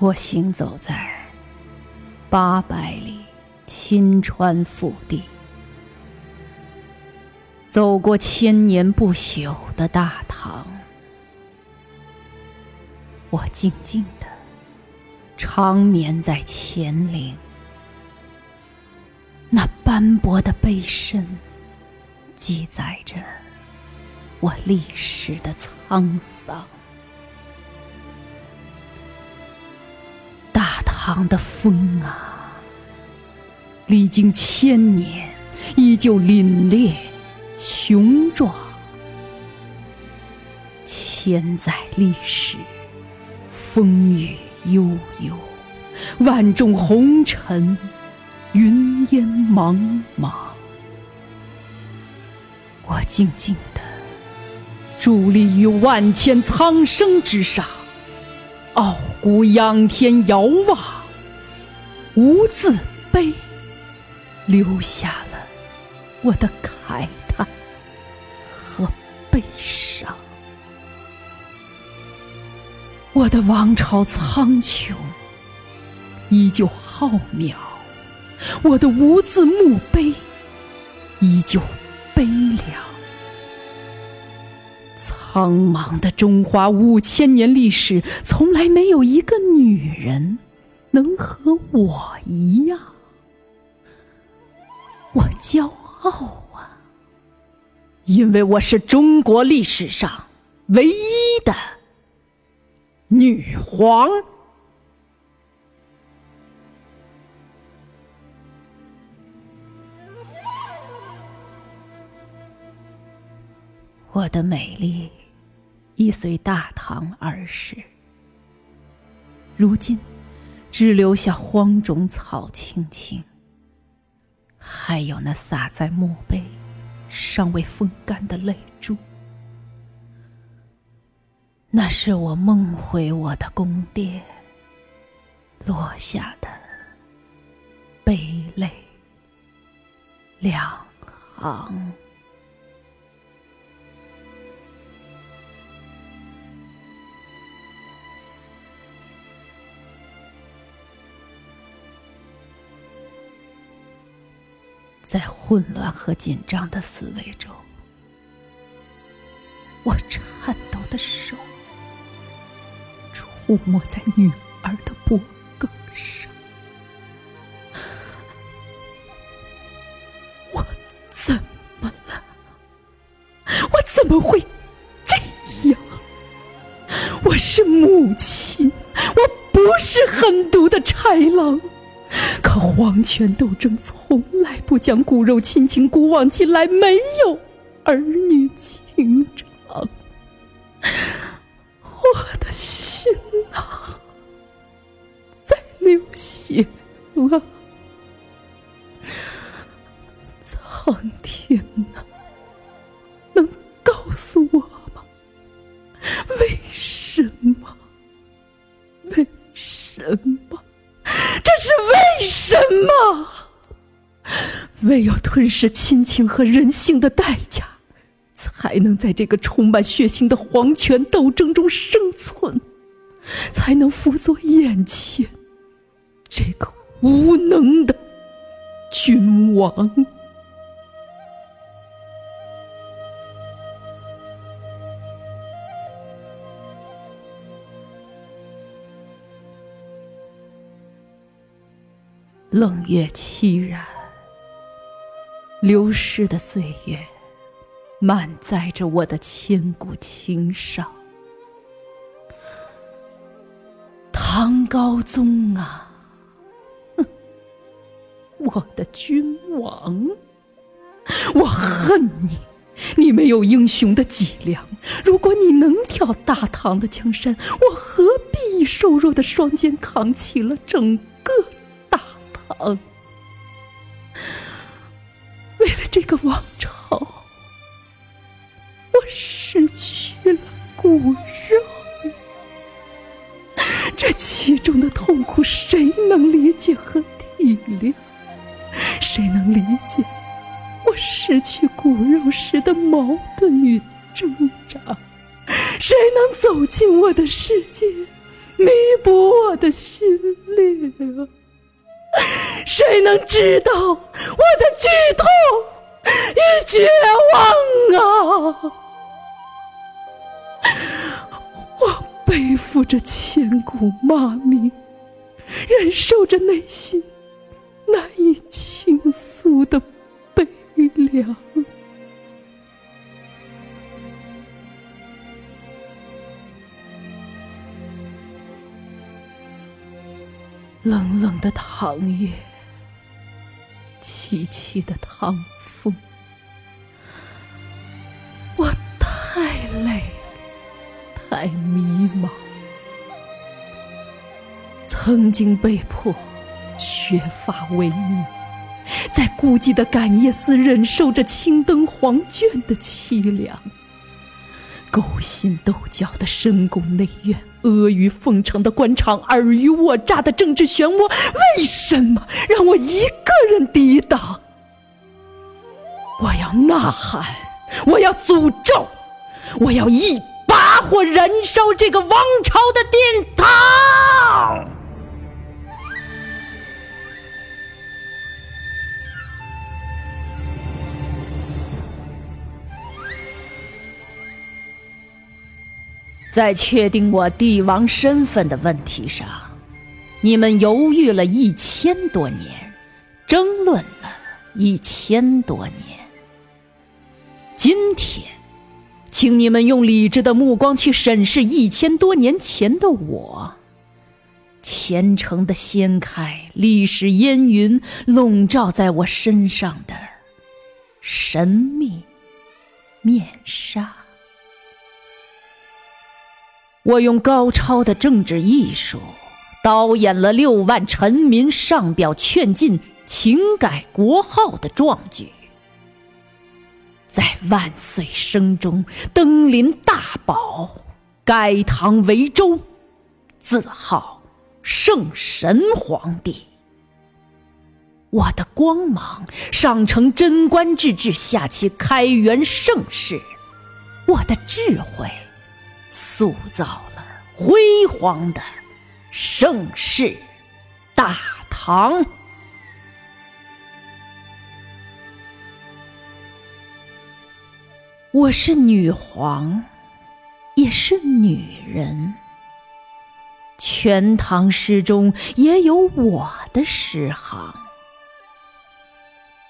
我行走在八百里秦川腹地，走过千年不朽的大唐，我静静的长眠在乾陵，那斑驳的碑身记载着我历史的沧桑。唐的风啊，历经千年，依旧凛冽雄壮。千载历史，风雨悠悠，万众红尘，云烟茫茫。我静静的伫立于万千苍生之上，傲骨仰天遥望。无字碑，留下了我的慨叹和悲伤。我的王朝苍穹，依旧浩渺；我的无字墓碑，依旧悲凉。苍茫的中华五千年历史，从来没有一个女人。能和我一样，我骄傲啊！因为我是中国历史上唯一的女皇。我的美丽已随大唐而逝，如今。只留下荒冢草青青，还有那洒在墓碑尚未风干的泪珠。那是我梦回我的宫殿落下的悲泪两行。在混乱和紧张的思维中，我颤抖的手触摸在女儿的脖颈上。我怎么了？我怎么会这样？我是母亲，我不是狠毒的豺狼。可皇权斗争从来不讲骨肉亲情古往今来，没有儿女情长。我的心啊，在流血啊！苍天呐什么？唯有吞噬亲情和人性的代价，才能在这个充满血腥的皇权斗争中生存，才能辅佐眼前这个无能的君王。冷月凄然，流逝的岁月，满载着我的千古情伤。唐高宗啊，我的君王。我恨你！你没有英雄的脊梁。如果你能挑大唐的江山，我何必以瘦弱的双肩扛起了整为了这个王朝，我失去了骨肉。这其中的痛苦，谁能理解和体谅？谁能理解？我失去骨肉时的矛盾与挣扎，谁能走进我的世界，弥补我的心灵？谁能知道我的剧痛与绝望啊？我背负着千古骂名，忍受着内心难以倾诉的悲。凉，冷冷的唐月，凄凄的唐风，我太累，太迷茫，曾经被迫削发为尼。在孤寂的感业寺忍受着青灯黄卷的凄凉，勾心斗角的深宫内院，阿谀奉承的官场，尔虞我诈的政治漩涡，为什么让我一个人抵挡？我要呐喊，我要诅咒，我要一把火燃烧这个王朝的殿堂！在确定我帝王身份的问题上，你们犹豫了一千多年，争论了一千多年。今天，请你们用理智的目光去审视一千多年前的我，虔诚的掀开历史烟云笼罩在我身上的神秘面纱。我用高超的政治艺术，导演了六万臣民上表劝进、请改国号的壮举，在万岁声中登临大宝，改唐为周，自号圣神皇帝。我的光芒上承贞观之治，下启开元盛世。我的智慧。塑造了辉煌的盛世大唐。我是女皇，也是女人。全唐诗中也有我的诗行。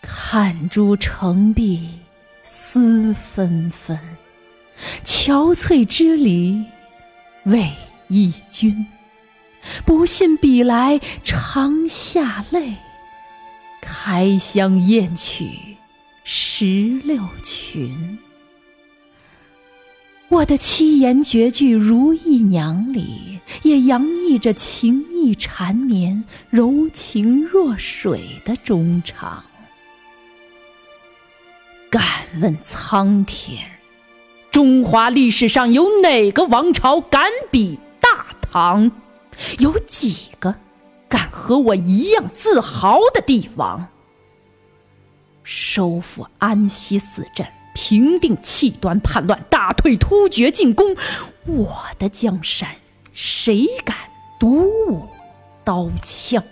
看朱成碧，思纷纷。憔悴之礼，为忆君。不信比来长下泪，开箱验取石榴裙。我的七言绝句《如意娘》里，也洋溢着情意缠绵、柔情若水的衷肠。敢问苍天！中华历史上有哪个王朝敢比大唐？有几个敢和我一样自豪的帝王？收复安西四镇，平定契端叛乱，打退突厥进攻，我的江山，谁敢独舞刀枪？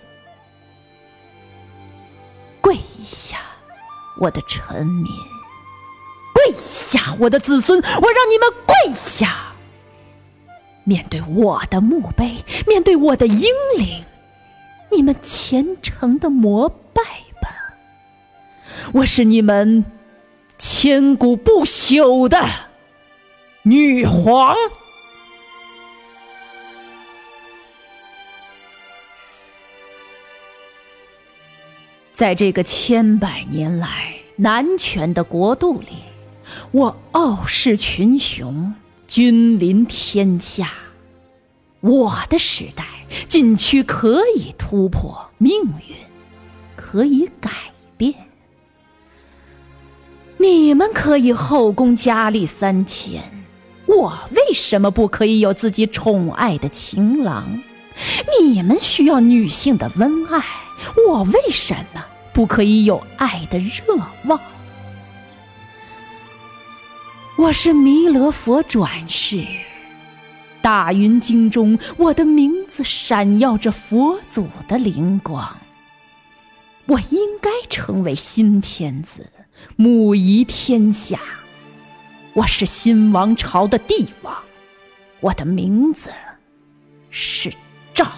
跪下，我的臣民！下，我的子孙！我让你们跪下，面对我的墓碑，面对我的英灵，你们虔诚的膜拜吧！我是你们千古不朽的女皇。在这个千百年来。男权的国度里，我傲视群雄，君临天下。我的时代，禁区可以突破，命运可以改变。你们可以后宫佳丽三千，我为什么不可以有自己宠爱。的情郎？你们需要女性的温爱，我为什么不可以有爱。的热望？我是弥勒佛转世。大云经中，我的名字闪耀着佛祖的灵光。我应该成为新天子，母仪天下。我是新王朝的帝王，我的名字是照，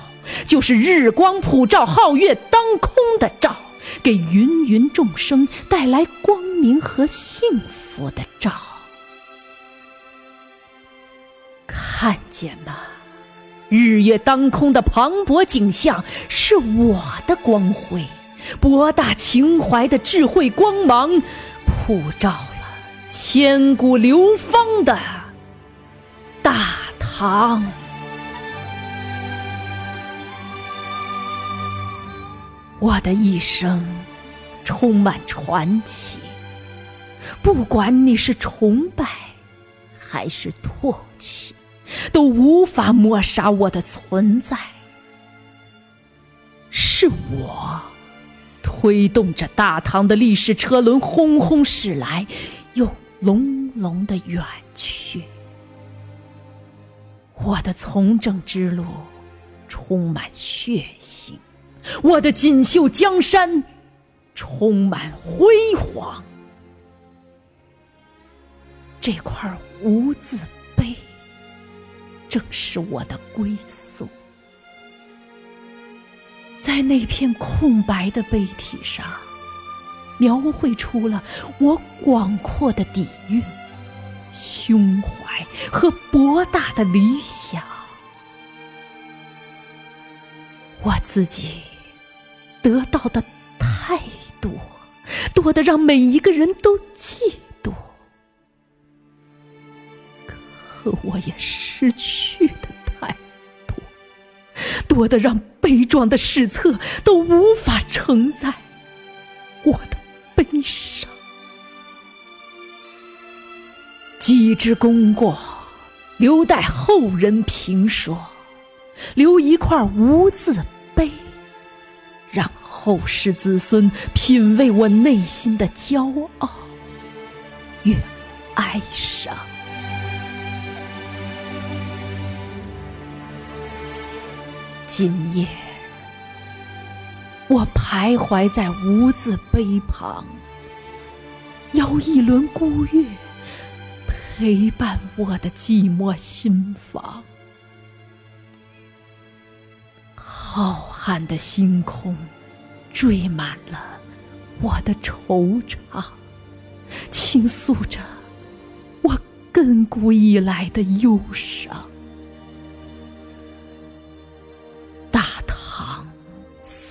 就是日光普照、皓月当空的照，给芸芸众生带来光明和幸福的照。看见吗？日月当空的磅礴景象是我的光辉，博大情怀的智慧光芒普照了千古流芳的大唐。我的一生充满传奇，不管你是崇拜还是唾弃。都无法抹杀我的存在，是我推动着大唐的历史车轮轰轰驶来，又隆隆的远去。我的从政之路充满血腥，我的锦绣江山充满辉煌。这块无字碑。正是我的归宿，在那片空白的碑体上，描绘出了我广阔的底蕴、胸怀和博大的理想。我自己得到的太多，多的让每一个人都嫉妒。我也失去的太多，多的让悲壮的史册都无法承载我的悲伤。几之功过，留待后人评说；留一块无字碑，让后世子孙品味我内心的骄傲与哀伤。今夜，我徘徊在无字碑旁，邀一轮孤月，陪伴我的寂寞心房。浩瀚的星空，缀满了我的惆怅，倾诉着我亘古以来的忧伤。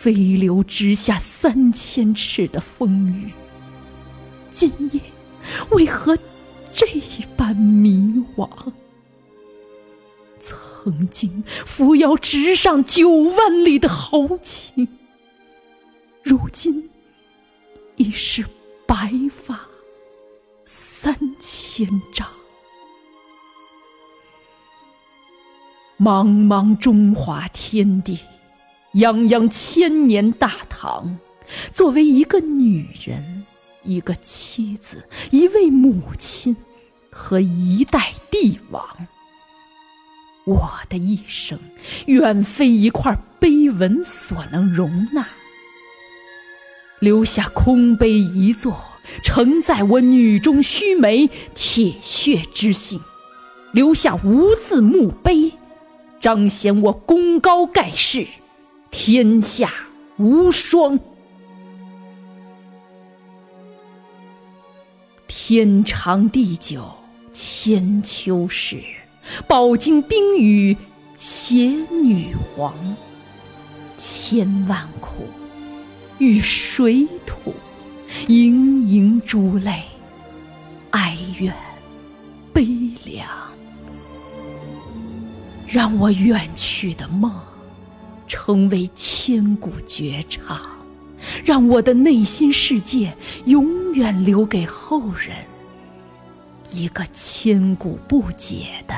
飞流直下三千尺的风雨，今夜为何这般迷惘？曾经扶摇直上九万里的豪情，如今已是白发三千丈。茫茫中华天地。泱泱千年大唐，作为一个女人，一个妻子，一位母亲，和一代帝王，我的一生远非一块碑文所能容纳。留下空碑一座，承载我女中须眉铁血之性；留下无字墓碑，彰显我功高盖世。天下无双，天长地久千秋事，饱经冰雨携女皇，千万苦与水土盈盈珠泪，哀怨悲凉。让我远去的梦，成为千古绝唱；让我的内心世界，永远留给后人一个千古不解的